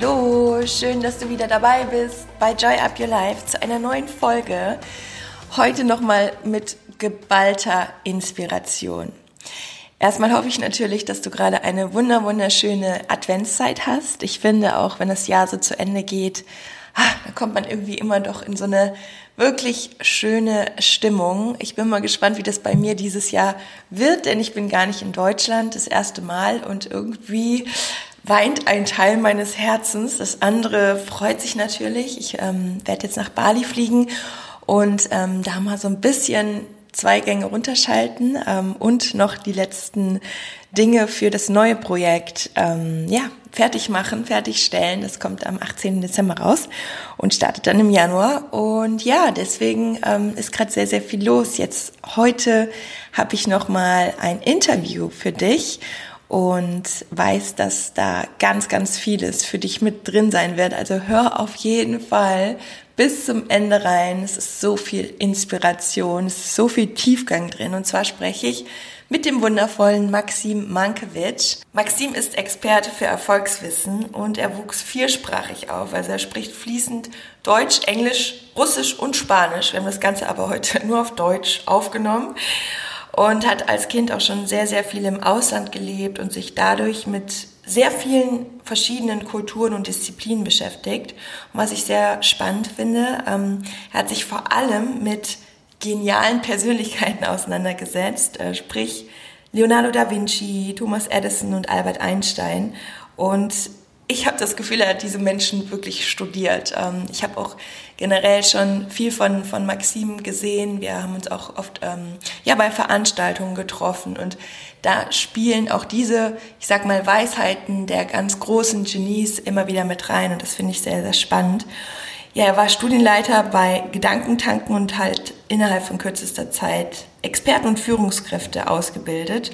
Hallo, schön, dass du wieder dabei bist bei Joy Up Your Life zu einer neuen Folge. Heute nochmal mit geballter Inspiration. Erstmal hoffe ich natürlich, dass du gerade eine wunder wunderschöne Adventszeit hast. Ich finde auch, wenn das Jahr so zu Ende geht, ah, da kommt man irgendwie immer doch in so eine wirklich schöne Stimmung. Ich bin mal gespannt, wie das bei mir dieses Jahr wird, denn ich bin gar nicht in Deutschland das erste Mal und irgendwie weint ein Teil meines Herzens. Das andere freut sich natürlich. Ich ähm, werde jetzt nach Bali fliegen und ähm, da mal so ein bisschen zwei Gänge runterschalten ähm, und noch die letzten Dinge für das neue Projekt ähm, ja, fertig machen, fertigstellen. Das kommt am 18. Dezember raus und startet dann im Januar. Und ja, deswegen ähm, ist gerade sehr, sehr viel los. Jetzt heute habe ich noch mal ein Interview für dich und weiß, dass da ganz, ganz vieles für dich mit drin sein wird. Also hör auf jeden Fall bis zum Ende rein. Es ist so viel Inspiration, es ist so viel Tiefgang drin. Und zwar spreche ich mit dem wundervollen Maxim Mankiewicz. Maxim ist Experte für Erfolgswissen und er wuchs viersprachig auf. Also er spricht fließend Deutsch, Englisch, Russisch und Spanisch. Wir haben das Ganze aber heute nur auf Deutsch aufgenommen und hat als Kind auch schon sehr, sehr viel im Ausland gelebt und sich dadurch mit sehr vielen verschiedenen Kulturen und Disziplinen beschäftigt. Und was ich sehr spannend finde, ähm, er hat sich vor allem mit genialen Persönlichkeiten auseinandergesetzt, äh, sprich Leonardo da Vinci, Thomas Edison und Albert Einstein. Und ich habe das Gefühl, er hat diese Menschen wirklich studiert. Ähm, ich habe auch generell schon viel von, von Maxim gesehen. Wir haben uns auch oft ähm, ja, bei Veranstaltungen getroffen und da spielen auch diese, ich sag mal, Weisheiten der ganz großen Genies immer wieder mit rein und das finde ich sehr, sehr spannend. Ja, er war Studienleiter bei Gedankentanken und halt innerhalb von kürzester Zeit Experten und Führungskräfte ausgebildet.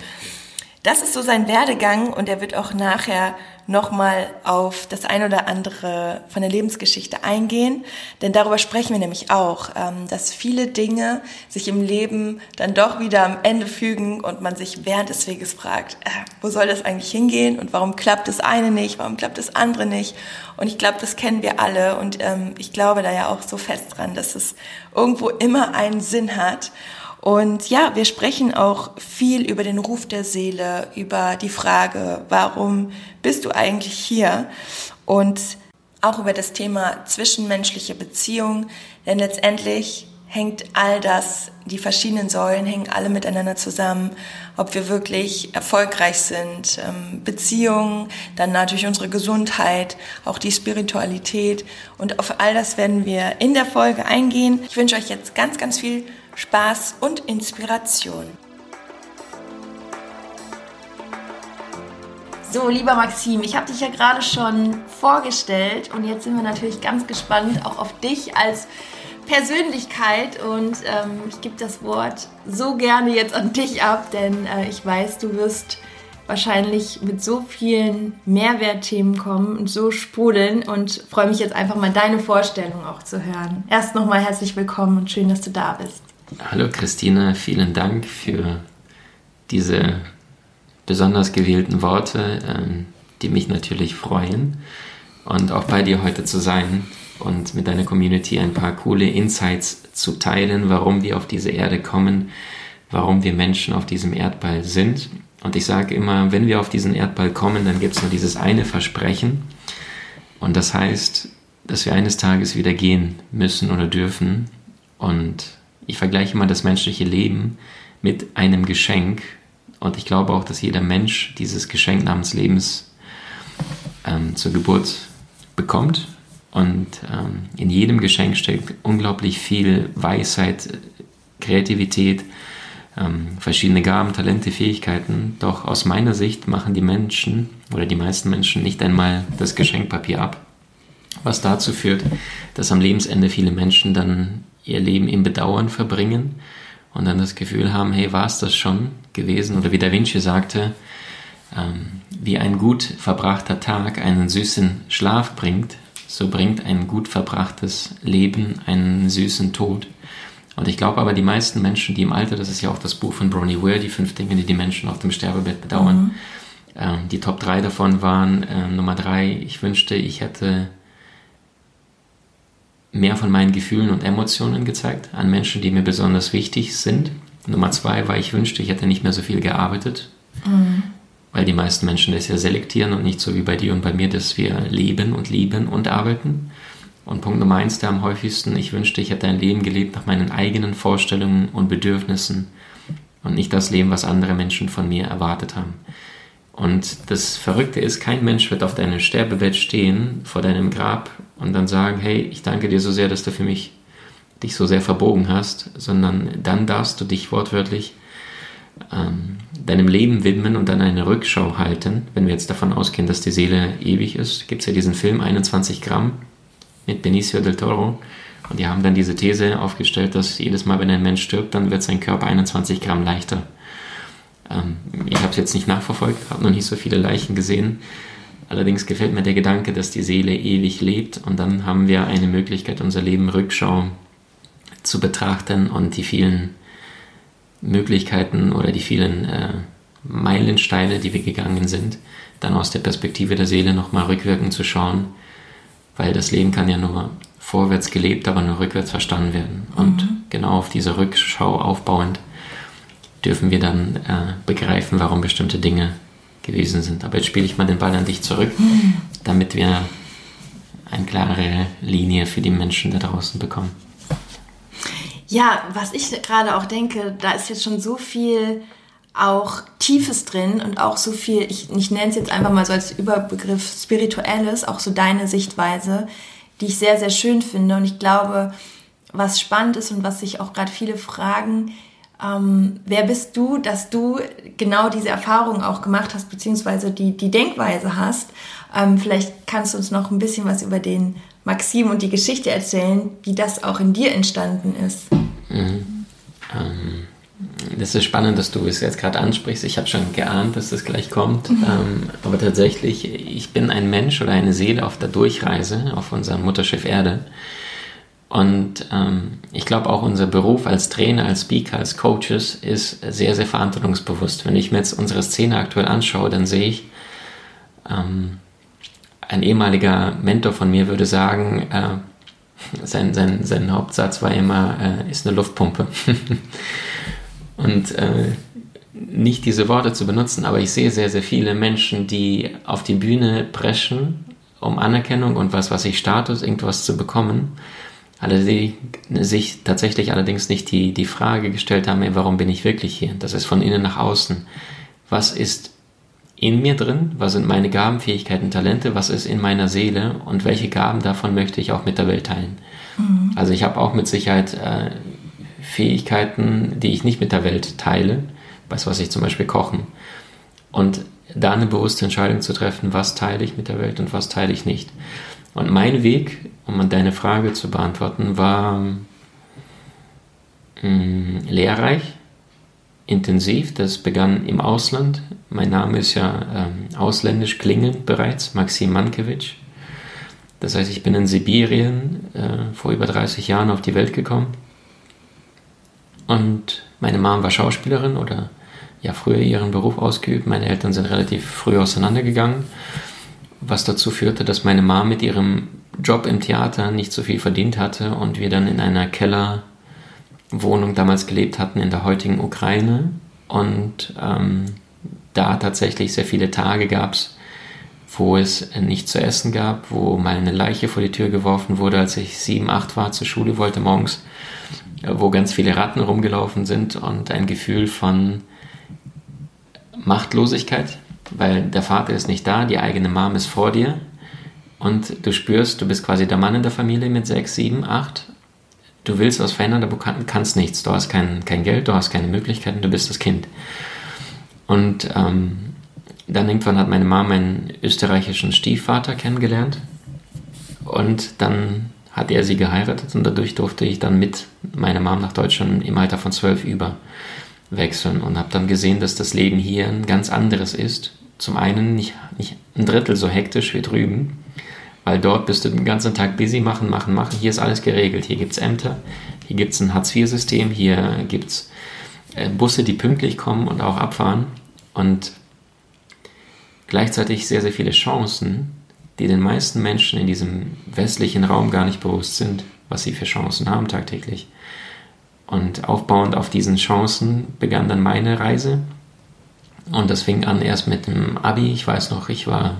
Das ist so sein Werdegang und er wird auch nachher nochmal auf das ein oder andere von der Lebensgeschichte eingehen. Denn darüber sprechen wir nämlich auch, ähm, dass viele Dinge sich im Leben dann doch wieder am Ende fügen und man sich während des Weges fragt, äh, wo soll das eigentlich hingehen und warum klappt das eine nicht, warum klappt das andere nicht. Und ich glaube, das kennen wir alle und ähm, ich glaube da ja auch so fest dran, dass es irgendwo immer einen Sinn hat. Und ja, wir sprechen auch viel über den Ruf der Seele, über die Frage, warum bist du eigentlich hier? Und auch über das Thema zwischenmenschliche Beziehung, denn letztendlich hängt all das, die verschiedenen Säulen hängen alle miteinander zusammen, ob wir wirklich erfolgreich sind, ähm, Beziehungen, dann natürlich unsere Gesundheit, auch die Spiritualität und auf all das werden wir in der Folge eingehen. Ich wünsche euch jetzt ganz, ganz viel Spaß und Inspiration. So, lieber Maxim, ich habe dich ja gerade schon vorgestellt und jetzt sind wir natürlich ganz gespannt auch auf dich als Persönlichkeit und ähm, ich gebe das Wort so gerne jetzt an dich ab, denn äh, ich weiß, du wirst wahrscheinlich mit so vielen Mehrwertthemen kommen und so sprudeln und freue mich jetzt einfach mal deine Vorstellung auch zu hören. Erst nochmal herzlich willkommen und schön, dass du da bist. Hallo Christine, vielen Dank für diese besonders gewählten Worte, ähm, die mich natürlich freuen und auch bei dir heute zu sein und mit deiner Community ein paar coole Insights zu teilen, warum wir auf diese Erde kommen, warum wir Menschen auf diesem Erdball sind. Und ich sage immer, wenn wir auf diesen Erdball kommen, dann gibt es nur dieses eine Versprechen. Und das heißt, dass wir eines Tages wieder gehen müssen oder dürfen. Und ich vergleiche mal das menschliche Leben mit einem Geschenk und ich glaube auch, dass jeder Mensch dieses Geschenk namens Lebens ähm, zur Geburt bekommt. Und ähm, in jedem Geschenk steckt unglaublich viel Weisheit, Kreativität, ähm, verschiedene Gaben, Talente, Fähigkeiten. Doch aus meiner Sicht machen die Menschen oder die meisten Menschen nicht einmal das Geschenkpapier ab. was dazu führt, dass am Lebensende viele Menschen dann ihr Leben im Bedauern verbringen und dann das Gefühl haben, hey, war es das schon gewesen? Oder wie Da Vinci sagte, ähm, wie ein gut verbrachter Tag einen süßen Schlaf bringt, so bringt ein gut verbrachtes Leben einen süßen Tod. Und ich glaube aber, die meisten Menschen, die im Alter, das ist ja auch das Buch von Bronnie Ware, die fünf Dinge, die die Menschen auf dem Sterbebett bedauern, mhm. ähm, die Top 3 davon waren, äh, Nummer 3, ich wünschte, ich hätte mehr von meinen Gefühlen und Emotionen gezeigt an Menschen, die mir besonders wichtig sind. Nummer 2 war, ich wünschte, ich hätte nicht mehr so viel gearbeitet. Mhm weil die meisten Menschen das ja selektieren und nicht so wie bei dir und bei mir, dass wir leben und lieben und arbeiten. Und Punkt Nummer eins, der am häufigsten, ich wünschte, ich hätte ein Leben gelebt nach meinen eigenen Vorstellungen und Bedürfnissen und nicht das Leben, was andere Menschen von mir erwartet haben. Und das Verrückte ist, kein Mensch wird auf deinem Sterbebett stehen, vor deinem Grab und dann sagen, hey, ich danke dir so sehr, dass du für mich dich so sehr verbogen hast, sondern dann darfst du dich wortwörtlich ähm, deinem Leben widmen und dann eine Rückschau halten, wenn wir jetzt davon ausgehen, dass die Seele ewig ist, gibt es ja diesen Film 21 Gramm mit Benicio del Toro. Und die haben dann diese These aufgestellt, dass jedes Mal, wenn ein Mensch stirbt, dann wird sein Körper 21 Gramm leichter. Ähm, ich habe es jetzt nicht nachverfolgt, habe noch nicht so viele Leichen gesehen. Allerdings gefällt mir der Gedanke, dass die Seele ewig lebt und dann haben wir eine Möglichkeit, unser Leben Rückschau zu betrachten und die vielen Möglichkeiten oder die vielen äh, Meilensteine, die wir gegangen sind, dann aus der Perspektive der Seele nochmal rückwirkend zu schauen, weil das Leben kann ja nur vorwärts gelebt, aber nur rückwärts verstanden werden. Und mhm. genau auf diese Rückschau aufbauend dürfen wir dann äh, begreifen, warum bestimmte Dinge gewesen sind. Aber jetzt spiele ich mal den Ball an dich zurück, mhm. damit wir eine klare Linie für die Menschen da draußen bekommen. Ja, was ich gerade auch denke, da ist jetzt schon so viel auch Tiefes drin und auch so viel, ich, ich nenne es jetzt einfach mal so als Überbegriff Spirituelles, auch so deine Sichtweise, die ich sehr, sehr schön finde. Und ich glaube, was spannend ist und was sich auch gerade viele fragen, ähm, wer bist du, dass du genau diese Erfahrung auch gemacht hast, beziehungsweise die, die Denkweise hast. Ähm, vielleicht kannst du uns noch ein bisschen was über den Maxim und die Geschichte erzählen, wie das auch in dir entstanden ist. Mhm. Ähm, das ist spannend, dass du es jetzt gerade ansprichst. Ich habe schon geahnt, dass das gleich kommt. Mhm. Ähm, aber tatsächlich, ich bin ein Mensch oder eine Seele auf der Durchreise auf unserem Mutterschiff Erde. Und ähm, ich glaube auch unser Beruf als Trainer, als Speaker, als Coaches ist sehr, sehr verantwortungsbewusst. Wenn ich mir jetzt unsere Szene aktuell anschaue, dann sehe ich, ähm, ein ehemaliger Mentor von mir würde sagen, äh, sein, sein, sein Hauptsatz war immer, äh, ist eine Luftpumpe. Und äh, nicht diese Worte zu benutzen, aber ich sehe sehr, sehr viele Menschen, die auf die Bühne preschen, um Anerkennung und was, was ich Status, irgendwas zu bekommen, alle die sich tatsächlich allerdings nicht die, die Frage gestellt haben, warum bin ich wirklich hier? Das ist von innen nach außen. Was ist in mir drin? Was sind meine Gaben, Fähigkeiten, Talente? Was ist in meiner Seele? Und welche Gaben davon möchte ich auch mit der Welt teilen? Mhm. Also ich habe auch mit Sicherheit äh, Fähigkeiten, die ich nicht mit der Welt teile. Weiß was ich zum Beispiel kochen. Und da eine bewusste Entscheidung zu treffen, was teile ich mit der Welt und was teile ich nicht. Und mein Weg, um an deine Frage zu beantworten, war mh, mm, lehrreich, intensiv. Das begann im Ausland. Mein Name ist ja ähm, ausländisch klingend bereits, Maxim Mankiewicz. Das heißt, ich bin in Sibirien äh, vor über 30 Jahren auf die Welt gekommen. Und meine Mom war Schauspielerin oder ja früher ihren Beruf ausgeübt. Meine Eltern sind relativ früh auseinandergegangen, was dazu führte, dass meine Mom mit ihrem Job im Theater nicht so viel verdient hatte und wir dann in einer Keller Wohnung damals gelebt hatten in der heutigen Ukraine. Und ähm, da tatsächlich sehr viele Tage gab es, wo es nichts zu essen gab, wo mal eine Leiche vor die Tür geworfen wurde, als ich sieben, acht war, zur Schule wollte morgens, wo ganz viele Ratten rumgelaufen sind und ein Gefühl von Machtlosigkeit, weil der Vater ist nicht da, die eigene Mom ist vor dir und du spürst, du bist quasi der Mann in der Familie mit sechs, sieben, acht du willst was verändern, aber kannst nichts. Du hast kein, kein Geld, du hast keine Möglichkeiten, du bist das Kind. Und ähm, dann irgendwann hat meine Mama einen österreichischen Stiefvater kennengelernt. Und dann hat er sie geheiratet und dadurch durfte ich dann mit meiner Mom nach Deutschland im Alter von zwölf überwechseln und habe dann gesehen, dass das Leben hier ein ganz anderes ist. Zum einen nicht, nicht ein Drittel so hektisch wie drüben, weil dort bist du den ganzen Tag busy, machen, machen, machen. Hier ist alles geregelt. Hier gibt es Ämter, hier gibt es ein Hartz-IV-System, hier gibt es äh, Busse, die pünktlich kommen und auch abfahren. Und gleichzeitig sehr, sehr viele Chancen, die den meisten Menschen in diesem westlichen Raum gar nicht bewusst sind, was sie für Chancen haben tagtäglich. Und aufbauend auf diesen Chancen begann dann meine Reise. Und das fing an erst mit dem Abi. Ich weiß noch, ich war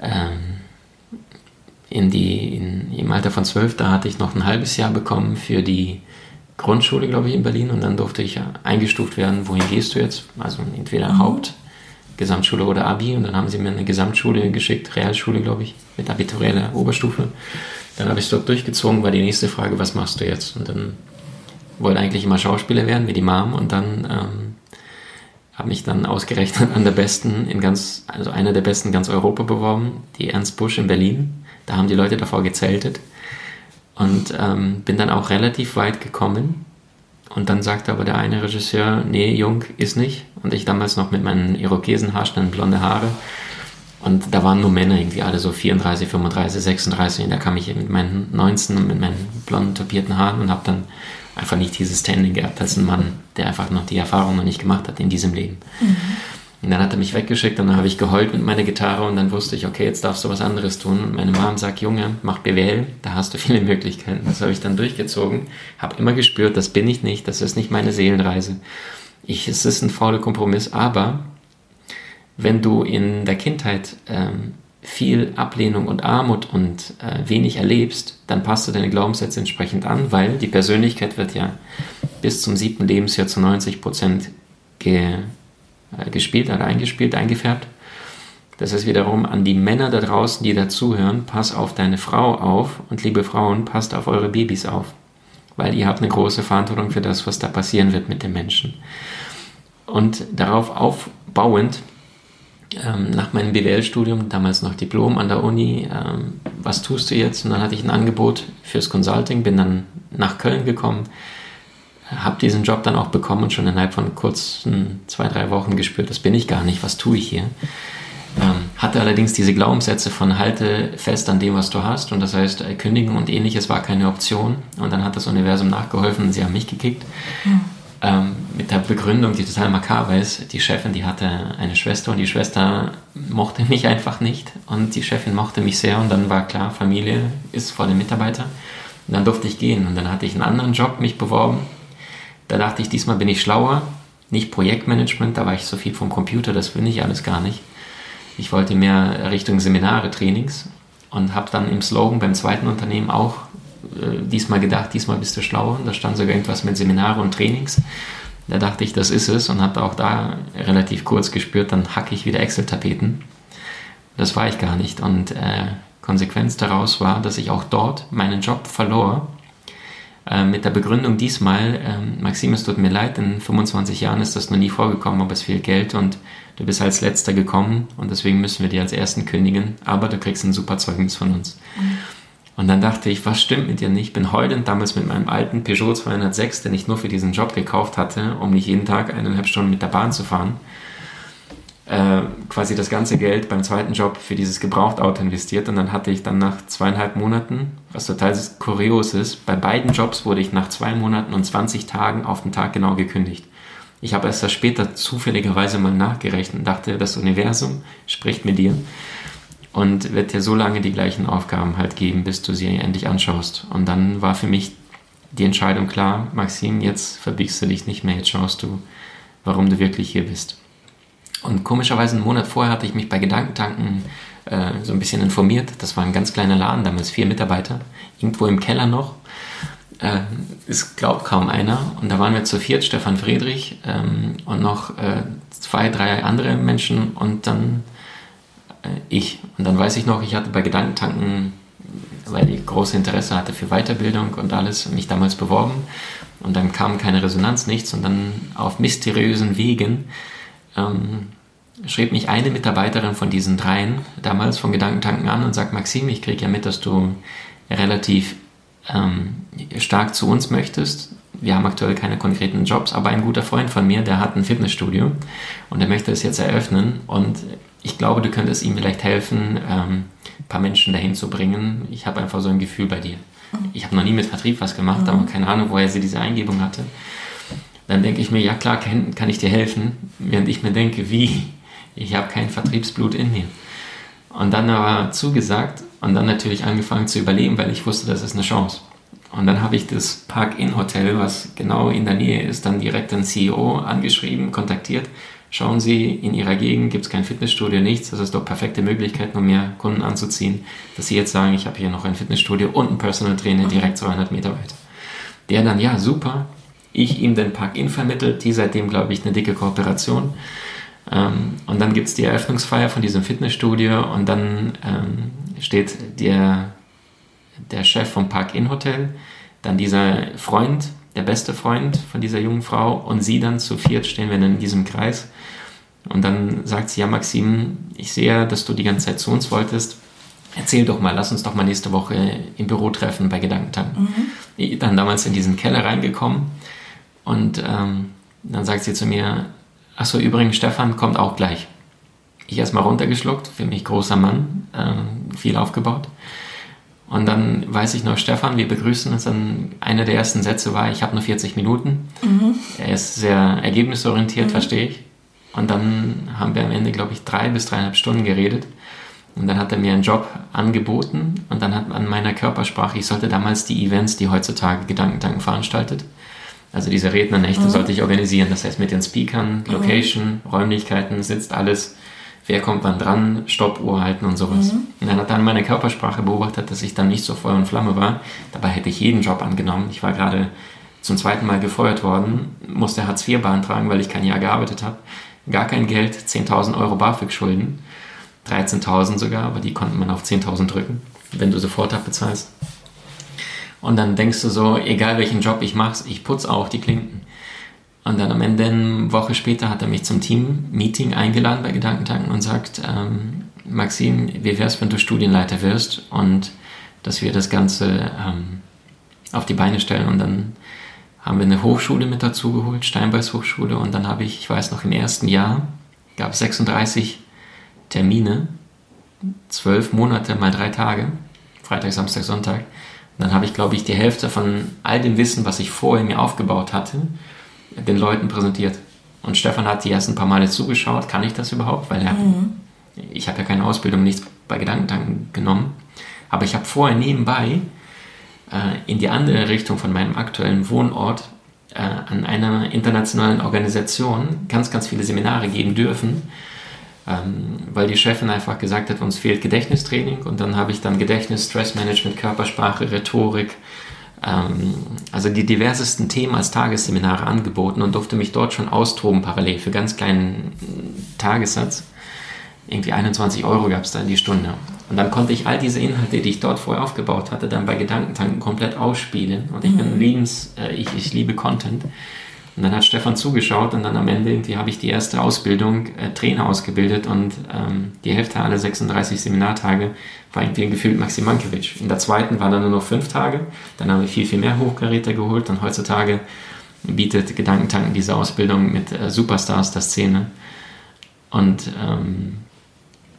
ähm, in die, in, im Alter von zwölf, da hatte ich noch ein halbes Jahr bekommen für die Grundschule, glaube ich, in Berlin. Und dann durfte ich eingestuft werden, wohin gehst du jetzt? Also entweder mhm. Haupt, Gesamtschule oder Abi. Und dann haben sie mir eine Gesamtschule geschickt, Realschule, glaube ich, mit abiturieller Oberstufe. Dann habe ich es dort durchgezogen, war die nächste Frage, was machst du jetzt? Und dann wollte eigentlich immer Schauspieler werden, wie die Mom. Und dann ähm, habe mich dann ausgerechnet an der besten in ganz, also einer der besten ganz Europa beworben, die Ernst Busch in Berlin. Da haben die Leute davor gezeltet. Und ähm, bin dann auch relativ weit gekommen und dann sagte aber der eine Regisseur, nee, Jung ist nicht. Und ich damals noch mit meinen Irokesenhaarschnitten, blonde Haare. Und da waren nur Männer irgendwie alle so 34, 35, 36. Und da kam ich mit meinen 19 mit meinen blonden, topierten Haaren und habe dann einfach nicht dieses Standing gehabt als ein Mann, der einfach noch die Erfahrung noch nicht gemacht hat in diesem Leben. Mhm. Und dann hat er mich weggeschickt und dann habe ich geheult mit meiner Gitarre und dann wusste ich, okay, jetzt darfst du was anderes tun. Und meine Mom sagt, Junge, mach BWL, da hast du viele Möglichkeiten. Das habe ich dann durchgezogen, habe immer gespürt, das bin ich nicht, das ist nicht meine Seelenreise. Ich, es ist ein fauler Kompromiss, aber wenn du in der Kindheit ähm, viel Ablehnung und Armut und äh, wenig erlebst, dann passt du deine Glaubenssätze entsprechend an, weil die Persönlichkeit wird ja bis zum siebten Lebensjahr zu 90 Prozent ge äh, gespielt, hat eingespielt, eingefärbt. Das ist wiederum an die Männer da draußen, die dazuhören, pass auf deine Frau auf und liebe Frauen, passt auf eure Babys auf. Weil ihr habt eine große Verantwortung für das, was da passieren wird mit den Menschen. Und darauf aufbauend, ähm, nach meinem BWL-Studium, damals noch Diplom an der Uni, ähm, was tust du jetzt? Und dann hatte ich ein Angebot fürs Consulting, bin dann nach Köln gekommen, habe diesen Job dann auch bekommen und schon innerhalb von kurzen zwei, drei Wochen gespürt, das bin ich gar nicht, was tue ich hier. Ähm, hatte allerdings diese Glaubenssätze von halte fest an dem, was du hast und das heißt, äh, kündigen und ähnliches war keine Option und dann hat das Universum nachgeholfen und sie haben mich gekickt. Mhm. Ähm, mit der Begründung, die total makaber ist, die Chefin, die hatte eine Schwester und die Schwester mochte mich einfach nicht und die Chefin mochte mich sehr und dann war klar, Familie ist vor dem Mitarbeiter. Und dann durfte ich gehen und dann hatte ich einen anderen Job mich beworben da dachte ich, diesmal bin ich schlauer. Nicht Projektmanagement, da war ich so viel vom Computer, das will ich alles gar nicht. Ich wollte mehr Richtung Seminare, Trainings und habe dann im Slogan beim zweiten Unternehmen auch diesmal gedacht, diesmal bist du schlauer. Da stand sogar irgendwas mit Seminare und Trainings. Da dachte ich, das ist es und habe auch da relativ kurz gespürt, dann hacke ich wieder Excel-Tapeten. Das war ich gar nicht und äh, Konsequenz daraus war, dass ich auch dort meinen Job verlor äh, mit der Begründung diesmal, äh, Maxim, es tut mir leid, in 25 Jahren ist das noch nie vorgekommen, aber es fehlt Geld und du bist als letzter gekommen und deswegen müssen wir dir als ersten kündigen, aber du kriegst ein super Zeugnis von uns. Mhm. Und dann dachte ich, was stimmt mit dir nicht? Ich bin heulend damals mit meinem alten Peugeot 206, den ich nur für diesen Job gekauft hatte, um nicht jeden Tag eineinhalb Stunden mit der Bahn zu fahren, äh, quasi das ganze Geld beim zweiten Job für dieses Gebrauchtauto investiert und dann hatte ich dann nach zweieinhalb Monaten, was total kurios ist, bei beiden Jobs wurde ich nach zwei Monaten und 20 Tagen auf den Tag genau gekündigt. Ich habe erst das später zufälligerweise mal nachgerechnet und dachte, das Universum spricht mit dir und wird dir so lange die gleichen Aufgaben halt geben, bis du sie endlich anschaust. Und dann war für mich die Entscheidung klar, Maxim, jetzt verbiegst du dich nicht mehr, jetzt schaust du, warum du wirklich hier bist. Und komischerweise einen Monat vorher hatte ich mich bei Gedankentanken äh, so ein bisschen informiert. Das war ein ganz kleiner Laden, damals vier Mitarbeiter, irgendwo im Keller noch. Äh, glaubt kaum einer. Und da waren wir zu viert, Stefan Friedrich ähm, und noch äh, zwei, drei andere Menschen und dann ich. Und dann weiß ich noch, ich hatte bei Gedankentanken, weil ich große Interesse hatte für Weiterbildung und alles, mich damals beworben. Und dann kam keine Resonanz, nichts. Und dann auf mysteriösen Wegen ähm, schrieb mich eine Mitarbeiterin von diesen dreien damals von Gedankentanken an und sagt, Maxim, ich kriege ja mit, dass du relativ ähm, stark zu uns möchtest. Wir haben aktuell keine konkreten Jobs, aber ein guter Freund von mir, der hat ein Fitnessstudio und der möchte es jetzt eröffnen und ich glaube, du könntest ihm vielleicht helfen, ähm, ein paar Menschen dahin zu bringen. Ich habe einfach so ein Gefühl bei dir. Ich habe noch nie mit Vertrieb was gemacht, mhm. aber keine Ahnung, woher sie diese Eingebung hatte. Dann denke ich mir, ja klar, kann, kann ich dir helfen, während ich mir denke, wie? Ich habe kein Vertriebsblut in mir. Und dann aber zugesagt und dann natürlich angefangen zu überleben, weil ich wusste, das ist eine Chance. Und dann habe ich das Park-In-Hotel, was genau in der Nähe ist, dann direkt den CEO angeschrieben, kontaktiert. Schauen Sie, in Ihrer Gegend gibt es kein Fitnessstudio, nichts. Das ist doch perfekte Möglichkeit, um mehr Kunden anzuziehen, dass Sie jetzt sagen, ich habe hier noch ein Fitnessstudio und einen Personal Trainer direkt 200 Meter weiter. Der dann, ja, super, ich ihm den Park-In vermittelt, die seitdem, glaube ich, eine dicke Kooperation. Ähm, und dann gibt es die Eröffnungsfeier von diesem Fitnessstudio und dann ähm, steht der, der Chef vom Park-In-Hotel, dann dieser Freund, der beste Freund von dieser jungen Frau und sie dann zu viert stehen wir in diesem Kreis. Und dann sagt sie, ja Maxim, ich sehe, dass du die ganze Zeit zu uns wolltest. Erzähl doch mal, lass uns doch mal nächste Woche im Büro treffen bei Gedankentanken. Mhm. Dann damals in diesen Keller reingekommen und ähm, dann sagt sie zu mir, Achso, übrigens, Stefan kommt auch gleich. Ich erstmal runtergeschluckt, für mich großer Mann, äh, viel aufgebaut. Und dann weiß ich noch, Stefan, wir begrüßen uns. Dann einer der ersten Sätze war, ich habe nur 40 Minuten. Mhm. Er ist sehr ergebnisorientiert, mhm. verstehe ich. Und dann haben wir am Ende, glaube ich, drei bis dreieinhalb Stunden geredet. Und dann hat er mir einen Job angeboten und dann hat an meiner Körpersprache, ich sollte damals die Events, die heutzutage Gedankentanken veranstaltet, also diese Rednernächte mhm. sollte ich organisieren. Das heißt mit den Speakern, mhm. Location. Räumlichkeiten, sitzt alles, wer kommt wann dran, Stoppuhr halten und sowas. Mhm. Und dann hat dann meine Körpersprache beobachtet, dass ich dann nicht so Feuer und Flamme war. Dabei hätte ich jeden Job angenommen. Ich war gerade zum zweiten Mal gefeuert worden, musste Hartz IV beantragen, weil ich kein Jahr gearbeitet habe. Gar kein Geld, 10.000 Euro BAföG-Schulden, 13.000 sogar, aber die konnte man auf 10.000 drücken, wenn du sofort abbezahlst. Und dann denkst du so, egal welchen Job ich mache, ich putze auch die Klinken. Und dann am Ende, eine Woche später, hat er mich zum Team-Meeting eingeladen bei Gedankentanken und sagt, ähm, Maxim, wie wär's, wenn du Studienleiter wirst und dass wir das Ganze ähm, auf die Beine stellen. Und dann haben wir eine Hochschule mit dazu geholt, Steinbeis Hochschule. Und dann habe ich, ich weiß noch, im ersten Jahr gab es 36 Termine, zwölf Monate mal drei Tage, Freitag, Samstag, Sonntag. Und dann habe ich, glaube ich, die Hälfte von all dem Wissen, was ich vorher mir aufgebaut hatte, den Leuten präsentiert. Und Stefan hat die ersten paar Male zugeschaut, kann ich das überhaupt? Weil er, mhm. ich habe ja keine Ausbildung, nichts bei Gedankentanken genommen. Aber ich habe vorher nebenbei äh, in die andere Richtung von meinem aktuellen Wohnort äh, an einer internationalen Organisation ganz, ganz viele Seminare geben dürfen ähm, weil die Chefin einfach gesagt hat, uns fehlt Gedächtnistraining und dann habe ich dann Gedächtnis, Stressmanagement, Körpersprache, Rhetorik, also die diversesten Themen als Tagesseminare angeboten und durfte mich dort schon austoben parallel für ganz kleinen Tagessatz. Irgendwie 21 Euro gab es da in die Stunde. Und dann konnte ich all diese Inhalte, die ich dort vorher aufgebaut hatte, dann bei Gedankentanken komplett ausspielen. Und ich mhm. bin liebens, äh, ich, ich liebe Content. Und dann hat Stefan zugeschaut und dann am Ende irgendwie habe ich die erste Ausbildung äh, Trainer ausgebildet und ähm, die Hälfte aller 36 Seminartage war irgendwie gefühlt Maxim Mankiewicz. In der zweiten waren dann nur noch fünf Tage. Dann haben wir viel, viel mehr Hochkaräter geholt und heutzutage bietet Gedankentanken diese Ausbildung mit äh, Superstars der Szene. Und ähm,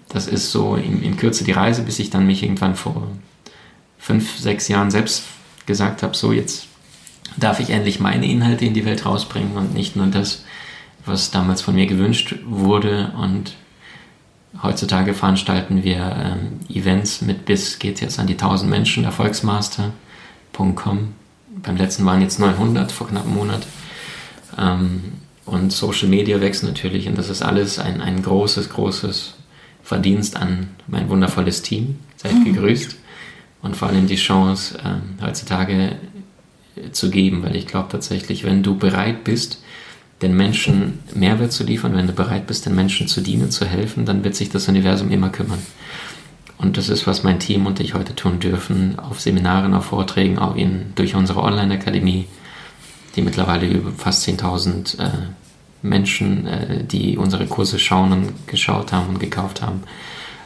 das ist so in, in Kürze die Reise, bis ich dann mich irgendwann vor fünf, sechs Jahren selbst gesagt habe, so jetzt darf ich endlich meine Inhalte in die Welt rausbringen und nicht nur das, was damals von mir gewünscht wurde. Und heutzutage veranstalten wir ähm, Events mit bis geht jetzt an die 1000 Menschen, erfolgsmaster.com. Beim letzten waren jetzt 900 vor knapp einem Monat. Ähm, und Social Media wächst natürlich und das ist alles ein, ein großes, großes Verdienst an mein wundervolles Team. Seid mhm. gegrüßt und vor allem die Chance, ähm, heutzutage zu geben, weil ich glaube tatsächlich, wenn du bereit bist, den Menschen Mehrwert zu liefern, wenn du bereit bist, den Menschen zu dienen, zu helfen, dann wird sich das Universum immer kümmern. Und das ist, was mein Team und ich heute tun dürfen, auf Seminaren, auf Vorträgen, auch in, durch unsere Online-Akademie, die mittlerweile über fast 10.000 äh, Menschen, äh, die unsere Kurse schauen und geschaut haben und gekauft haben,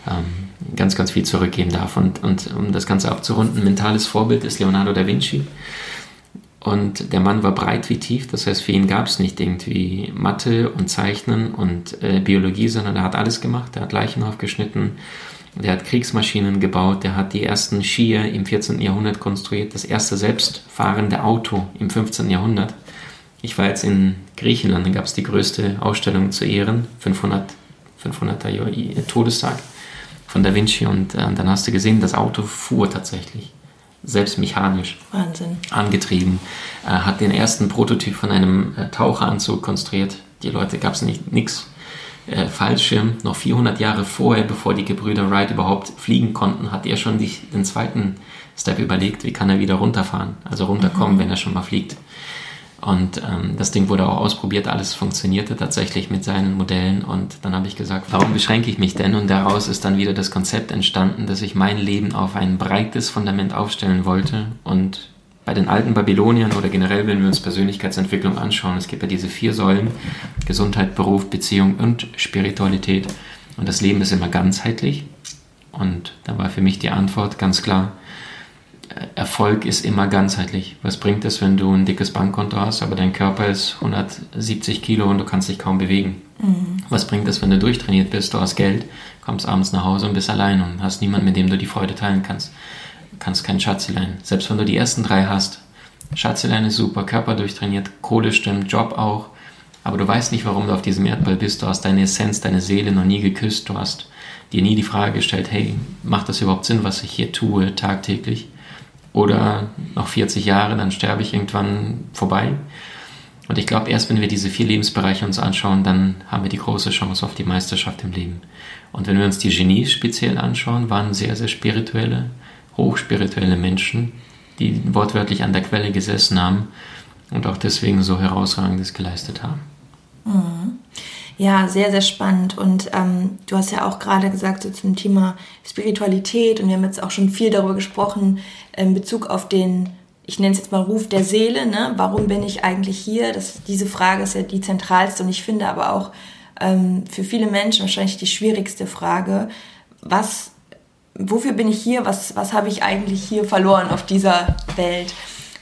ähm, ganz, ganz viel zurückgeben darf. Und, und um das Ganze abzurunden, mentales Vorbild ist Leonardo da Vinci. Und der Mann war breit wie tief, das heißt, für ihn gab es nicht irgendwie Mathe und Zeichnen und äh, Biologie, sondern er hat alles gemacht. Er hat Leichen aufgeschnitten, der hat Kriegsmaschinen gebaut, der hat die ersten Skier im 14. Jahrhundert konstruiert, das erste selbstfahrende Auto im 15. Jahrhundert. Ich war jetzt in Griechenland, da gab es die größte Ausstellung zu Ehren, 500, 500er Todestag von Da Vinci und äh, dann hast du gesehen, das Auto fuhr tatsächlich selbst mechanisch Wahnsinn. angetrieben, äh, hat den ersten Prototyp von einem äh, Taucheranzug konstruiert. Die Leute gab es nicht nix. Äh, Fallschirm, noch 400 Jahre vorher, bevor die Gebrüder Wright überhaupt fliegen konnten, hat er schon die, den zweiten Step überlegt, wie kann er wieder runterfahren, also runterkommen, mhm. wenn er schon mal fliegt. Und ähm, das Ding wurde auch ausprobiert, alles funktionierte tatsächlich mit seinen Modellen. Und dann habe ich gesagt, warum beschränke ich mich denn? Und daraus ist dann wieder das Konzept entstanden, dass ich mein Leben auf ein breites Fundament aufstellen wollte. Und bei den alten Babyloniern oder generell, wenn wir uns Persönlichkeitsentwicklung anschauen, es gibt ja diese vier Säulen, Gesundheit, Beruf, Beziehung und Spiritualität. Und das Leben ist immer ganzheitlich. Und da war für mich die Antwort ganz klar, Erfolg ist immer ganzheitlich. Was bringt es, wenn du ein dickes Bankkonto hast, aber dein Körper ist 170 Kilo und du kannst dich kaum bewegen? Mhm. Was bringt es, wenn du durchtrainiert bist, du hast Geld, kommst abends nach Hause und bist allein und hast niemanden, mit dem du die Freude teilen kannst? Du kannst kein Schatzelein. Selbst wenn du die ersten drei hast, Schatzelein ist super, Körper durchtrainiert, Kohle stimmt, Job auch, aber du weißt nicht, warum du auf diesem Erdball bist. Du hast deine Essenz, deine Seele noch nie geküsst, du hast dir nie die Frage gestellt, hey, macht das überhaupt Sinn, was ich hier tue tagtäglich? Oder noch 40 Jahre, dann sterbe ich irgendwann vorbei. Und ich glaube, erst wenn wir diese vier Lebensbereiche uns anschauen, dann haben wir die große Chance auf die Meisterschaft im Leben. Und wenn wir uns die Genies speziell anschauen, waren sehr, sehr spirituelle, hochspirituelle Menschen, die wortwörtlich an der Quelle gesessen haben und auch deswegen so herausragendes geleistet haben. Mhm. Ja, sehr, sehr spannend. Und ähm, du hast ja auch gerade gesagt so zum Thema Spiritualität und wir haben jetzt auch schon viel darüber gesprochen in Bezug auf den, ich nenne es jetzt mal Ruf der Seele. Ne? Warum bin ich eigentlich hier? Das, diese Frage ist ja die zentralste und ich finde aber auch ähm, für viele Menschen wahrscheinlich die schwierigste Frage. Was, wofür bin ich hier? Was, was habe ich eigentlich hier verloren auf dieser Welt?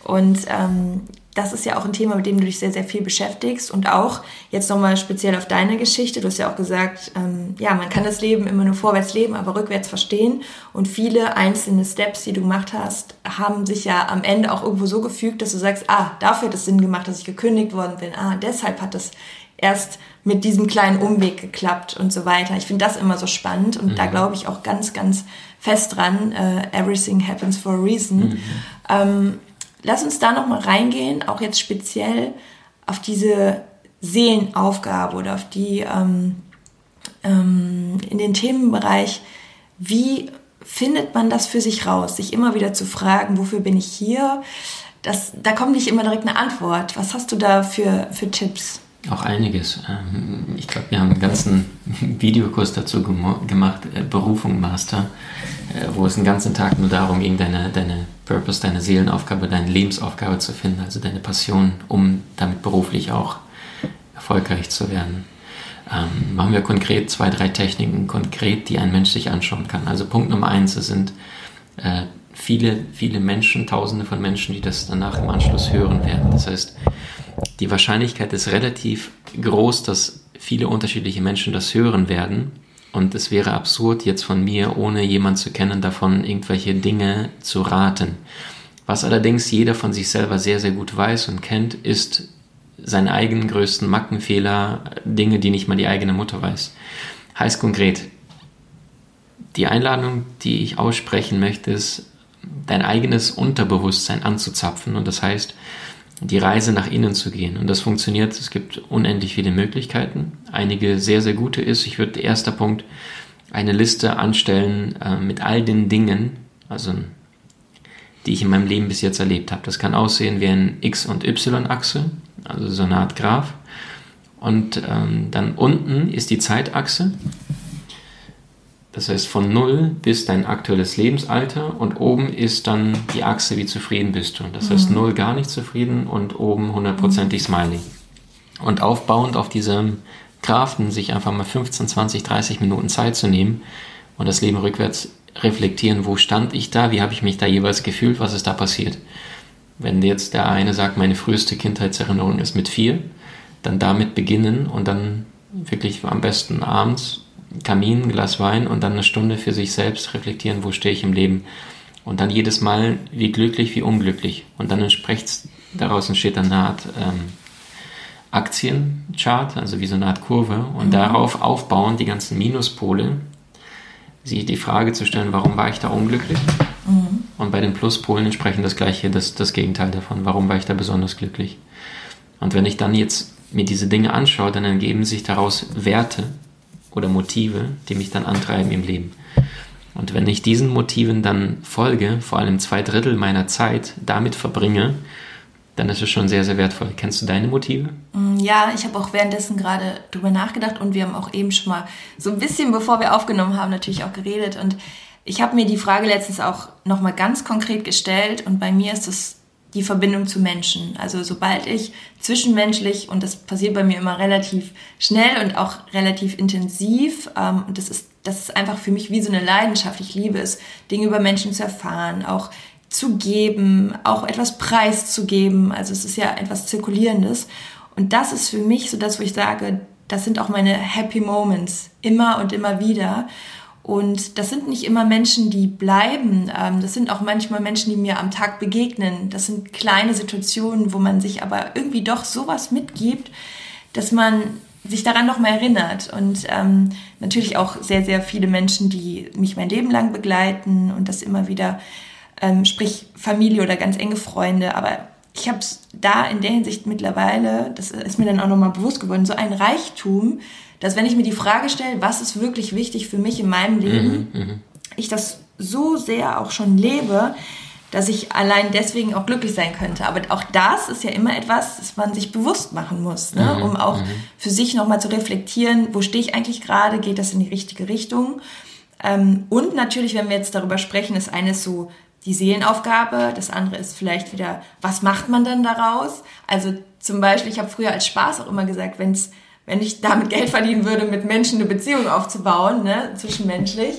Und ähm, das ist ja auch ein Thema, mit dem du dich sehr, sehr viel beschäftigst und auch jetzt nochmal speziell auf deine Geschichte. Du hast ja auch gesagt, ähm, ja, man kann das Leben immer nur vorwärts leben, aber rückwärts verstehen. Und viele einzelne Steps, die du gemacht hast, haben sich ja am Ende auch irgendwo so gefügt, dass du sagst, ah, dafür hat es Sinn gemacht, dass ich gekündigt worden bin. Ah, deshalb hat es erst mit diesem kleinen Umweg geklappt und so weiter. Ich finde das immer so spannend und mhm. da glaube ich auch ganz, ganz fest dran. Uh, everything happens for a reason. Mhm. Ähm, Lass uns da nochmal reingehen, auch jetzt speziell auf diese Seelenaufgabe oder auf die ähm, ähm, in den Themenbereich, wie findet man das für sich raus, sich immer wieder zu fragen, wofür bin ich hier? Das, da kommt nicht immer direkt eine Antwort. Was hast du da für, für Tipps? Auch einiges. Ähm, ich glaube, wir haben einen ganzen Videokurs dazu gemacht, äh, Berufung Master, äh, wo es einen ganzen Tag nur darum ging, deine, deine Purpose, deine Seelenaufgabe, deine Lebensaufgabe zu finden, also deine Passion, um damit beruflich auch erfolgreich zu werden. Ähm, machen wir konkret zwei, drei Techniken, konkret, die ein Mensch sich anschauen kann. Also Punkt Nummer eins, sind äh, viele, viele Menschen, tausende von Menschen, die das danach im Anschluss hören werden. Das heißt, die Wahrscheinlichkeit ist relativ groß, dass viele unterschiedliche Menschen das hören werden. Und es wäre absurd, jetzt von mir, ohne jemand zu kennen, davon irgendwelche Dinge zu raten. Was allerdings jeder von sich selber sehr, sehr gut weiß und kennt, ist seine eigenen größten Mackenfehler, Dinge, die nicht mal die eigene Mutter weiß. Heißt konkret, die Einladung, die ich aussprechen möchte, ist, dein eigenes Unterbewusstsein anzuzapfen. Und das heißt, die Reise nach innen zu gehen. Und das funktioniert, es gibt unendlich viele Möglichkeiten. Einige sehr, sehr gute ist, ich würde erster Punkt eine Liste anstellen äh, mit all den Dingen, also die ich in meinem Leben bis jetzt erlebt habe. Das kann aussehen wie ein X- und Y-Achse, also so eine Art Graph. Und ähm, dann unten ist die Zeitachse das heißt von 0 bis dein aktuelles Lebensalter und oben ist dann die Achse, wie zufrieden bist du. Das heißt 0 mhm. gar nicht zufrieden und oben hundertprozentig Smiley. Und aufbauend auf diesem Kraften, sich einfach mal 15, 20, 30 Minuten Zeit zu nehmen und das Leben rückwärts reflektieren, wo stand ich da, wie habe ich mich da jeweils gefühlt, was ist da passiert. Wenn jetzt der eine sagt, meine früheste Kindheitserinnerung ist mit vier, dann damit beginnen und dann wirklich am besten abends Kamin, Glas Wein und dann eine Stunde für sich selbst reflektieren, wo stehe ich im Leben. Und dann jedes Mal, wie glücklich, wie unglücklich. Und dann entspricht daraus entsteht dann eine Art ähm, Aktienchart, also wie so eine Art Kurve. Und mhm. darauf aufbauen die ganzen Minuspole, sich die Frage zu stellen, warum war ich da unglücklich? Mhm. Und bei den Pluspolen entsprechend das gleiche, das, das Gegenteil davon, warum war ich da besonders glücklich? Und wenn ich dann jetzt mir diese Dinge anschaue, dann ergeben sich daraus Werte oder Motive, die mich dann antreiben im Leben. Und wenn ich diesen Motiven dann folge, vor allem zwei Drittel meiner Zeit damit verbringe, dann ist es schon sehr, sehr wertvoll. Kennst du deine Motive? Mm, ja, ich habe auch währenddessen gerade drüber nachgedacht und wir haben auch eben schon mal so ein bisschen, bevor wir aufgenommen haben, natürlich auch geredet. Und ich habe mir die Frage letztens auch nochmal ganz konkret gestellt und bei mir ist es die Verbindung zu Menschen. Also sobald ich zwischenmenschlich, und das passiert bei mir immer relativ schnell und auch relativ intensiv, ähm, und das ist, das ist einfach für mich wie so eine Leidenschaft. Ich liebe es, Dinge über Menschen zu erfahren, auch zu geben, auch etwas preiszugeben. Also es ist ja etwas Zirkulierendes. Und das ist für mich so das, wo ich sage, das sind auch meine Happy Moments, immer und immer wieder. Und das sind nicht immer Menschen, die bleiben. Ähm, das sind auch manchmal Menschen, die mir am Tag begegnen. Das sind kleine Situationen, wo man sich aber irgendwie doch sowas mitgibt, dass man sich daran noch mal erinnert. Und ähm, natürlich auch sehr, sehr viele Menschen, die mich mein Leben lang begleiten und das immer wieder, ähm, sprich Familie oder ganz enge Freunde. Aber ich habe es da in der Hinsicht mittlerweile, das ist mir dann auch noch mal bewusst geworden, so ein Reichtum, dass wenn ich mir die Frage stelle, was ist wirklich wichtig für mich in meinem Leben, mhm, mhm, ich das so sehr auch schon lebe, dass ich allein deswegen auch glücklich sein könnte. Aber auch das ist ja immer etwas, das man sich bewusst machen muss, ne? Mhm, um auch mhm. für sich nochmal zu reflektieren, wo stehe ich eigentlich gerade, geht das in die richtige Richtung. Ähm, und natürlich, wenn wir jetzt darüber sprechen, ist eines so die Seelenaufgabe, das andere ist vielleicht wieder, was macht man dann daraus? Also zum Beispiel, ich habe früher als Spaß auch immer gesagt, wenn es wenn ich damit Geld verdienen würde, mit Menschen eine Beziehung aufzubauen, ne, zwischenmenschlich,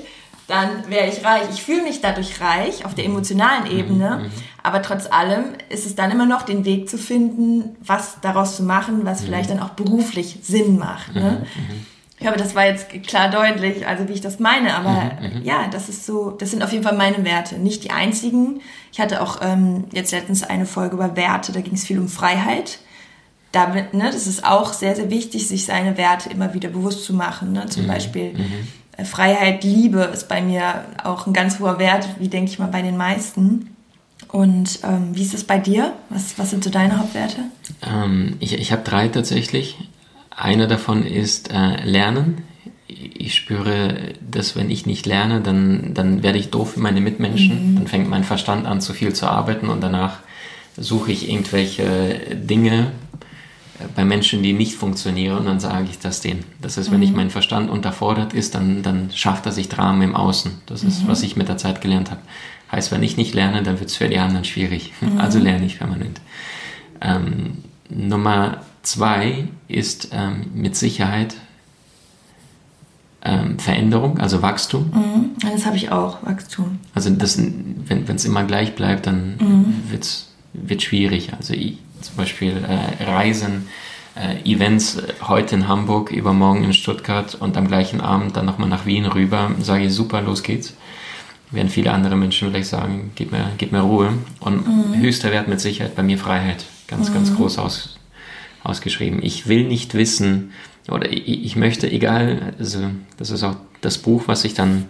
dann wäre ich reich. Ich fühle mich dadurch reich auf der emotionalen mhm, Ebene, mhm. aber trotz allem ist es dann immer noch den Weg zu finden, was daraus zu machen, was mhm. vielleicht dann auch beruflich Sinn macht. Ne? Ich hoffe, das war jetzt klar deutlich, also wie ich das meine, aber ja, das ist so, das sind auf jeden Fall meine Werte, nicht die einzigen. Ich hatte auch ähm, jetzt letztens eine Folge über Werte, da ging es viel um Freiheit damit, ne, das ist auch sehr, sehr wichtig, sich seine Werte immer wieder bewusst zu machen. Ne? Zum mhm. Beispiel mhm. Äh, Freiheit, Liebe ist bei mir auch ein ganz hoher Wert, wie denke ich mal bei den meisten. Und ähm, wie ist es bei dir? Was, was sind so deine Hauptwerte? Ähm, ich ich habe drei tatsächlich. Einer davon ist äh, Lernen. Ich spüre, dass wenn ich nicht lerne, dann, dann werde ich doof für meine Mitmenschen. Mhm. Dann fängt mein Verstand an, zu viel zu arbeiten und danach suche ich irgendwelche Dinge, bei Menschen, die nicht funktionieren, dann sage ich das denen. Das heißt, wenn mhm. ich mein Verstand unterfordert ist, dann, dann schafft er sich Dramen im Außen. Das ist, mhm. was ich mit der Zeit gelernt habe. Heißt, wenn ich nicht lerne, dann wird es für die anderen schwierig. Mhm. Also lerne ich permanent. Ähm, Nummer zwei ist ähm, mit Sicherheit ähm, Veränderung, also Wachstum. Mhm. Das habe ich auch, Wachstum. Also das, wenn es immer gleich bleibt, dann mhm. wird es schwierig. Also ich, zum Beispiel äh, Reisen, äh, Events äh, heute in Hamburg, übermorgen in Stuttgart und am gleichen Abend dann nochmal nach Wien rüber, sage ich super, los geht's. Während viele andere Menschen vielleicht sagen, gib mir, gib mir Ruhe. Und mhm. höchster Wert mit Sicherheit bei mir Freiheit. Ganz, mhm. ganz groß aus, ausgeschrieben. Ich will nicht wissen, oder ich, ich möchte, egal, also das ist auch das Buch, was ich dann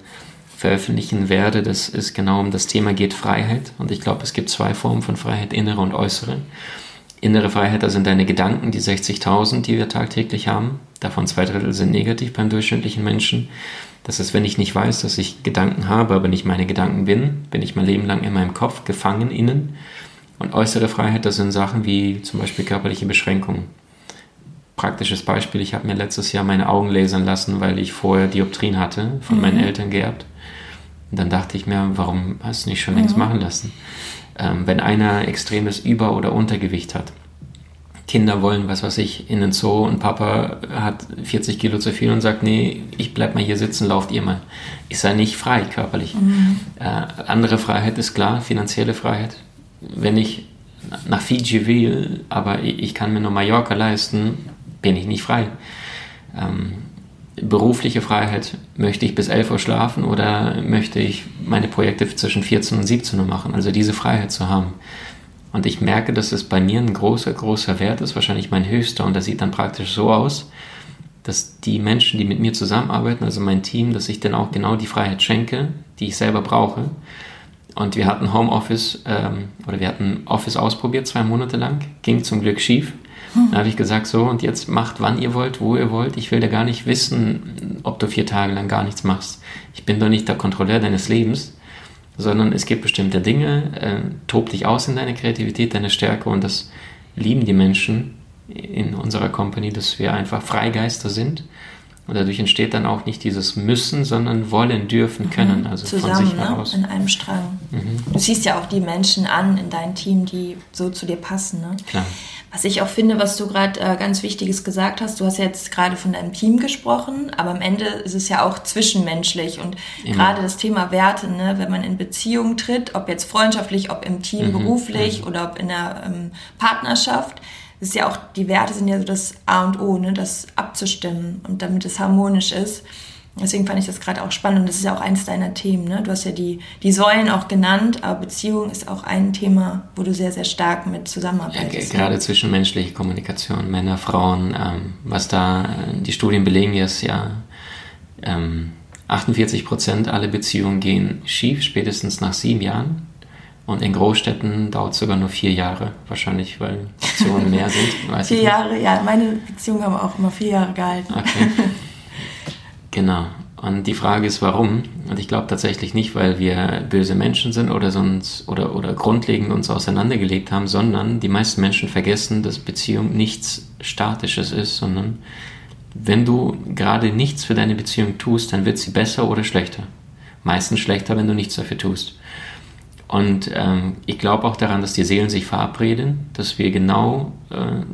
veröffentlichen werde, das ist genau um das Thema geht Freiheit. Und ich glaube, es gibt zwei Formen von Freiheit, innere und äußere. Innere Freiheit, das sind deine Gedanken, die 60.000, die wir tagtäglich haben. Davon zwei Drittel sind negativ beim durchschnittlichen Menschen. Das ist, wenn ich nicht weiß, dass ich Gedanken habe, aber nicht meine Gedanken bin, bin ich mein Leben lang in meinem Kopf gefangen innen. Und äußere Freiheit, das sind Sachen wie zum Beispiel körperliche Beschränkungen. Praktisches Beispiel, ich habe mir letztes Jahr meine Augen lasern lassen, weil ich vorher Dioptrien hatte, von mhm. meinen Eltern geerbt. Und dann dachte ich mir, warum hast du nicht schon längst mhm. machen lassen? Ähm, wenn einer extremes Über- oder Untergewicht hat, Kinder wollen, was weiß ich, in den Zoo und Papa hat 40 Kilo zu viel und sagt, nee, ich bleib mal hier sitzen, lauft ihr mal. Ist er nicht frei körperlich. Mhm. Äh, andere Freiheit ist klar, finanzielle Freiheit. Wenn ich nach Fiji will, aber ich kann mir nur Mallorca leisten, bin ich nicht frei. Ähm, berufliche Freiheit, möchte ich bis 11 Uhr schlafen oder möchte ich meine Projekte zwischen 14 und 17 Uhr machen? Also diese Freiheit zu haben. Und ich merke, dass es bei mir ein großer, großer Wert ist, wahrscheinlich mein höchster. Und das sieht dann praktisch so aus, dass die Menschen, die mit mir zusammenarbeiten, also mein Team, dass ich dann auch genau die Freiheit schenke, die ich selber brauche. Und wir hatten Homeoffice ähm, oder wir hatten Office ausprobiert, zwei Monate lang, ging zum Glück schief. Hm. Da habe ich gesagt, so und jetzt macht, wann ihr wollt, wo ihr wollt. Ich will da gar nicht wissen, ob du vier Tage lang gar nichts machst. Ich bin doch nicht der Kontrolleur deines Lebens sondern es gibt bestimmte Dinge, äh, tob dich aus in deine Kreativität, deine Stärke und das lieben die Menschen in unserer Company, dass wir einfach Freigeister sind. Und dadurch entsteht dann auch nicht dieses Müssen, sondern wollen, dürfen, mhm. können. Also Zusammen, von sich ne? heraus. in einem Strang. Mhm. Du siehst ja auch die Menschen an in deinem Team, die so zu dir passen. Ne? Klar. Was ich auch finde, was du gerade äh, ganz Wichtiges gesagt hast, du hast jetzt gerade von deinem Team gesprochen, aber am Ende ist es ja auch zwischenmenschlich und gerade das Thema Werte, ne, wenn man in Beziehung tritt, ob jetzt freundschaftlich, ob im Team mhm. beruflich mhm. oder ob in der ähm, Partnerschaft, ist ja auch, die Werte sind ja so das A und O, ne, das abzustimmen und damit es harmonisch ist. Deswegen fand ich das gerade auch spannend und das ist ja auch eines deiner Themen. Ne? Du hast ja die, die Säulen auch genannt, aber Beziehung ist auch ein Thema, wo du sehr, sehr stark mit zusammenarbeitest. Ja, gerade zwischenmenschliche Kommunikation, Männer, Frauen, ähm, was da äh, die Studien belegen, ist ja, ähm, 48 Prozent aller Beziehungen gehen schief, spätestens nach sieben Jahren. Und in Großstädten dauert es sogar nur vier Jahre, wahrscheinlich, weil Optionen mehr sind. vier Jahre, ja. Meine Beziehungen haben auch immer vier Jahre gehalten. Okay. Genau. Und die Frage ist, warum? Und ich glaube tatsächlich nicht, weil wir böse Menschen sind oder sonst oder, oder grundlegend uns auseinandergelegt haben, sondern die meisten Menschen vergessen, dass Beziehung nichts Statisches ist, sondern wenn du gerade nichts für deine Beziehung tust, dann wird sie besser oder schlechter. Meistens schlechter, wenn du nichts dafür tust. Und ähm, ich glaube auch daran, dass die Seelen sich verabreden, dass wir genau äh,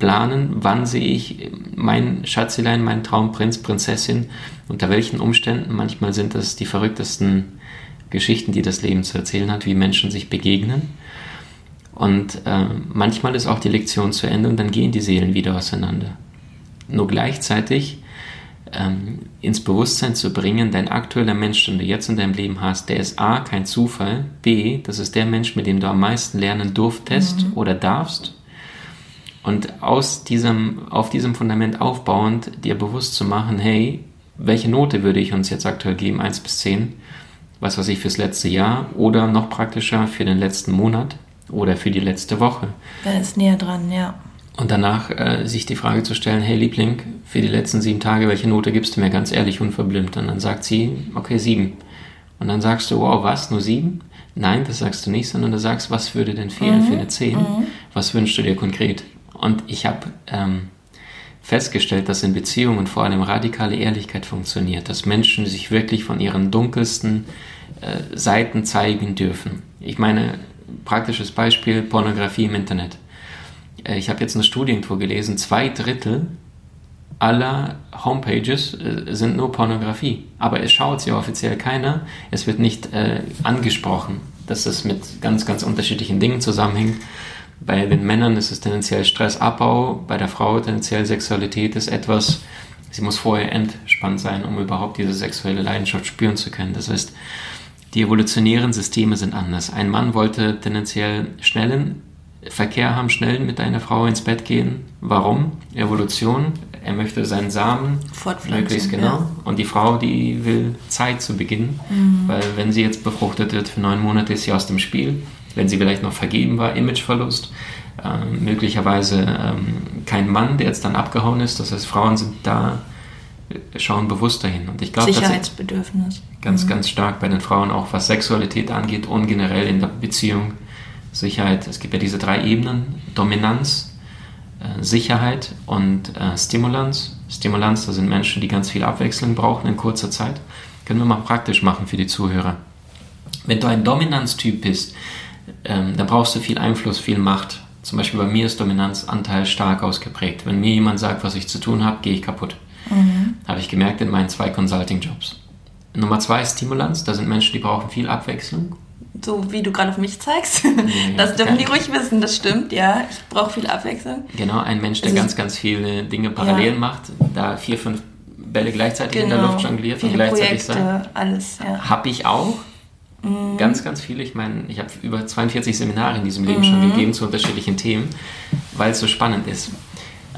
planen, wann sehe ich mein Schatzelein, meinen Traumprinz, Prinzessin, unter welchen Umständen. Manchmal sind das die verrücktesten Geschichten, die das Leben zu erzählen hat, wie Menschen sich begegnen. Und äh, manchmal ist auch die Lektion zu Ende und dann gehen die Seelen wieder auseinander. Nur gleichzeitig ähm, ins Bewusstsein zu bringen, dein aktueller Mensch, den du jetzt in deinem Leben hast, der ist A, kein Zufall, B, das ist der Mensch, mit dem du am meisten lernen durftest mhm. oder darfst. Und aus diesem, auf diesem Fundament aufbauend, dir bewusst zu machen, hey, welche Note würde ich uns jetzt aktuell geben, 1 bis 10? Was weiß ich fürs letzte Jahr oder noch praktischer für den letzten Monat oder für die letzte Woche. Da ist näher dran, ja. Und danach äh, sich die Frage zu stellen, hey Liebling, für die letzten sieben Tage, welche Note gibst du mir ganz ehrlich unverblümt? Und dann sagt sie, okay, sieben. Und dann sagst du, wow, was, nur sieben? Nein, das sagst du nicht, sondern du sagst, was würde denn fehlen mhm. für eine zehn? Mhm. Was wünschst du dir konkret? Und ich habe ähm, festgestellt, dass in Beziehungen vor allem radikale Ehrlichkeit funktioniert, dass Menschen sich wirklich von ihren dunkelsten äh, Seiten zeigen dürfen. Ich meine, praktisches Beispiel, Pornografie im Internet ich habe jetzt eine Studie irgendwo gelesen, zwei Drittel aller Homepages äh, sind nur Pornografie. Aber es schaut sie offiziell keiner. Es wird nicht äh, angesprochen, dass es mit ganz, ganz unterschiedlichen Dingen zusammenhängt. Bei den Männern ist es tendenziell Stressabbau, bei der Frau tendenziell Sexualität ist etwas, sie muss vorher entspannt sein, um überhaupt diese sexuelle Leidenschaft spüren zu können. Das heißt, die evolutionären Systeme sind anders. Ein Mann wollte tendenziell schnellen Verkehr haben, schnell mit einer Frau ins Bett gehen. Warum? Evolution. Er möchte seinen Samen möglichst genau. Ja. Und die Frau, die will Zeit zu Beginn, mhm. weil wenn sie jetzt befruchtet wird für neun Monate, ist sie aus dem Spiel. Wenn sie vielleicht noch vergeben war, Imageverlust. Ähm, möglicherweise ähm, kein Mann, der jetzt dann abgehauen ist. Das heißt, Frauen sind da, äh, schauen bewusst dahin. Und ich glaube, Sicherheitsbedürfnis. Ganz, mhm. ganz stark bei den Frauen auch, was Sexualität angeht und generell in der Beziehung Sicherheit, es gibt ja diese drei Ebenen, Dominanz, äh, Sicherheit und äh, Stimulanz. Stimulanz, das sind Menschen, die ganz viel Abwechslung brauchen in kurzer Zeit. Können wir mal praktisch machen für die Zuhörer. Wenn du ein Dominanztyp bist, ähm, dann brauchst du viel Einfluss, viel Macht. Zum Beispiel bei mir ist Dominanzanteil stark ausgeprägt. Wenn mir jemand sagt, was ich zu tun habe, gehe ich kaputt. Mhm. Habe ich gemerkt in meinen zwei Consulting-Jobs. Nummer zwei ist Stimulanz. Da sind Menschen, die brauchen viel Abwechslung. So wie du gerade auf mich zeigst. Das dürfen die ruhig wissen, das stimmt, ja. Ich brauche viel Abwechslung. Genau, ein Mensch, der also, ganz, ganz viele Dinge parallel ja. macht, da vier, fünf Bälle gleichzeitig genau. in der genau. Luft jongliert viele und gleichzeitig Projekte, sagt. alles, ja. Habe ich auch. Mhm. Ganz, ganz viele. Ich meine, ich habe über 42 Seminare in diesem Leben mhm. schon gegeben zu unterschiedlichen Themen, weil es so spannend ist.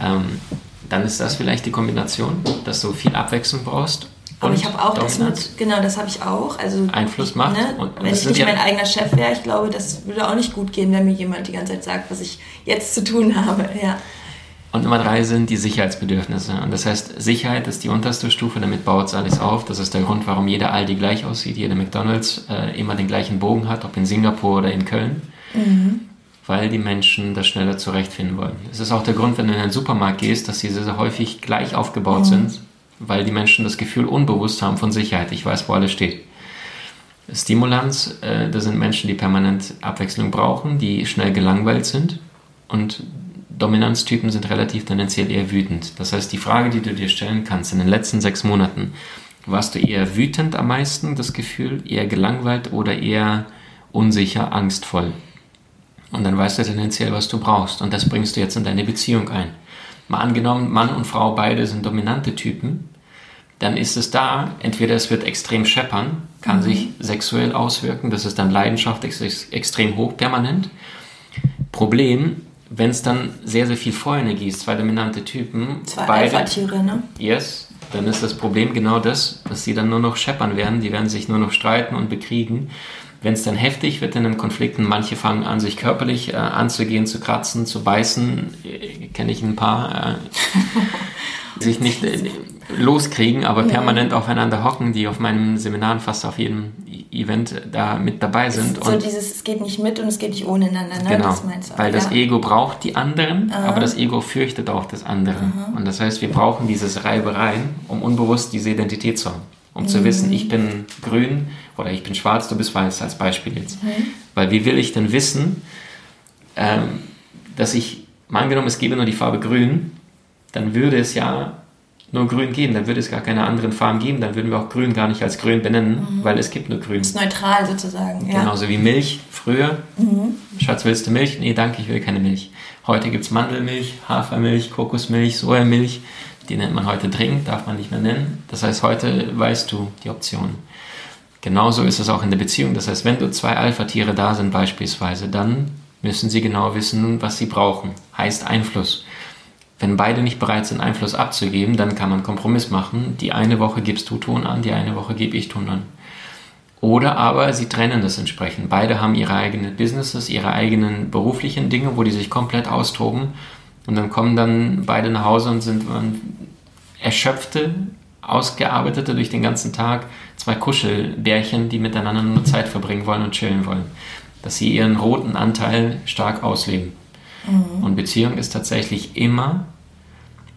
Ähm, dann ist das vielleicht die Kombination, dass du viel Abwechslung brauchst. Aber ich habe auch das mit, genau, das habe ich auch. Also Einfluss macht. Ne, wenn ich nicht ja mein eigener Chef wäre, ich glaube, das würde auch nicht gut gehen, wenn mir jemand die ganze Zeit sagt, was ich jetzt zu tun habe. Ja. Und Nummer drei sind die Sicherheitsbedürfnisse. Und das heißt, Sicherheit ist die unterste Stufe, damit baut es alles auf. Das ist der Grund, warum jeder Aldi gleich aussieht, jeder McDonalds äh, immer den gleichen Bogen hat, ob in Singapur oder in Köln. Mhm. Weil die Menschen das schneller zurechtfinden wollen. Es ist auch der Grund, wenn du in einen Supermarkt gehst, dass diese sehr häufig gleich aufgebaut mhm. sind, weil die Menschen das Gefühl unbewusst haben von Sicherheit. Ich weiß, wo alles steht. Stimulanz, äh, das sind Menschen, die permanent Abwechslung brauchen, die schnell gelangweilt sind und Dominanztypen sind relativ tendenziell eher wütend. Das heißt, die Frage, die du dir stellen kannst, in den letzten sechs Monaten, warst du eher wütend am meisten, das Gefühl, eher gelangweilt oder eher unsicher, angstvoll? Und dann weißt du tendenziell, was du brauchst. Und das bringst du jetzt in deine Beziehung ein. Mal angenommen, Mann und Frau beide sind dominante Typen, dann ist es da, entweder es wird extrem scheppern, kann mhm. sich sexuell auswirken, das ist dann Leidenschaft extrem hoch, permanent. Problem, wenn es dann sehr, sehr viel Feuerenergie ist, zwei dominante Typen. Zwei Alpha-Tiere, ne? Yes. Dann ist das Problem genau das, dass sie dann nur noch scheppern werden. Die werden sich nur noch streiten und bekriegen. Wenn es dann heftig wird in den Konflikten, manche fangen an, sich körperlich äh, anzugehen, zu kratzen, zu beißen. Äh, Kenne ich ein paar. Äh, sich nicht äh, loskriegen, aber ja. permanent aufeinander hocken, die auf meinem Seminar fast auf jedem Event da mit dabei sind. So dieses, es geht nicht mit und es geht nicht ohne einander, ne? Genau, das weil ja. das Ego braucht die anderen, Aha. aber das Ego fürchtet auch das andere. Aha. Und das heißt, wir brauchen dieses Reibereien, um unbewusst diese Identität zu haben. Um mhm. zu wissen, ich bin grün oder ich bin schwarz, du bist weiß, als Beispiel jetzt. Mhm. Weil wie will ich denn wissen, ähm, dass ich, mal angenommen, es gäbe nur die Farbe grün, dann würde es ja nur grün geben, dann würde es gar keine anderen Farben geben, dann würden wir auch grün gar nicht als grün benennen, mhm. weil es gibt nur grün. Es ist neutral sozusagen, ja. Genauso wie Milch früher. Mhm. Schatz, willst du Milch? Nee, danke, ich will keine Milch. Heute gibt es Mandelmilch, Hafermilch, Kokosmilch, Sojamilch. Die nennt man heute dringend, darf man nicht mehr nennen. Das heißt, heute weißt du die Optionen. Genauso ist es auch in der Beziehung. Das heißt, wenn du zwei Alpha-Tiere da sind beispielsweise, dann müssen sie genau wissen, was sie brauchen. Heißt Einfluss. Wenn beide nicht bereit sind, Einfluss abzugeben, dann kann man Kompromiss machen. Die eine Woche gibst du Ton an, die eine Woche gebe ich Ton an. Oder aber sie trennen das entsprechend. Beide haben ihre eigenen Businesses, ihre eigenen beruflichen Dinge, wo die sich komplett austoben. Und dann kommen dann beide nach Hause und sind erschöpfte, ausgearbeitete durch den ganzen Tag zwei Kuschelbärchen, die miteinander nur Zeit verbringen wollen und chillen wollen. Dass sie ihren roten Anteil stark ausleben. Mhm. Und Beziehung ist tatsächlich immer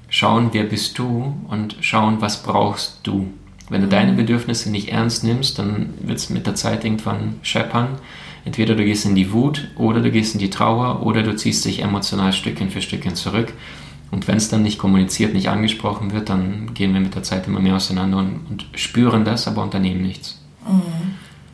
schauen, wer bist du und schauen, was brauchst du. Wenn du mhm. deine Bedürfnisse nicht ernst nimmst, dann wird es mit der Zeit irgendwann scheppern. Entweder du gehst in die Wut oder du gehst in die Trauer oder du ziehst dich emotional Stückchen für Stückchen zurück. Und wenn es dann nicht kommuniziert, nicht angesprochen wird, dann gehen wir mit der Zeit immer mehr auseinander und, und spüren das, aber unternehmen nichts. Mhm.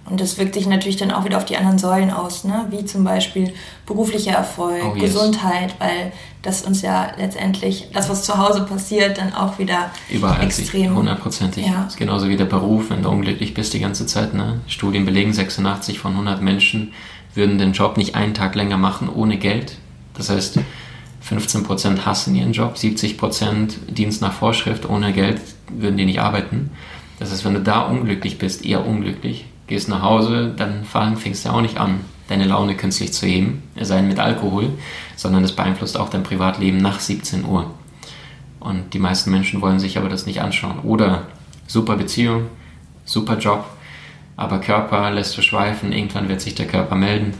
Und das wirkt sich natürlich dann auch wieder auf die anderen Säulen aus, ne? wie zum Beispiel beruflicher Erfolg, oh, yes. Gesundheit, weil das uns ja letztendlich, das, was zu Hause passiert, dann auch wieder Überall extrem... Hundertprozentig. Ja. Das ist genauso wie der Beruf, wenn du unglücklich bist die ganze Zeit. Ne? Studien belegen, 86 von 100 Menschen würden den Job nicht einen Tag länger machen ohne Geld. Das heißt, 15% hassen ihren Job, 70% Dienst nach Vorschrift, ohne Geld würden die nicht arbeiten. Das heißt, wenn du da unglücklich bist, eher unglücklich, gehst nach Hause, dann fängst du auch nicht an, deine Laune künstlich zu heben, sei mit Alkohol, sondern es beeinflusst auch dein Privatleben nach 17 Uhr. Und die meisten Menschen wollen sich aber das nicht anschauen. Oder super Beziehung, super Job, aber Körper lässt du schweifen, irgendwann wird sich der Körper melden,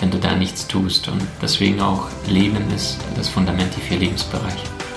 wenn du da nichts tust. Und deswegen auch Leben ist das Fundament, die vier Lebensbereiche.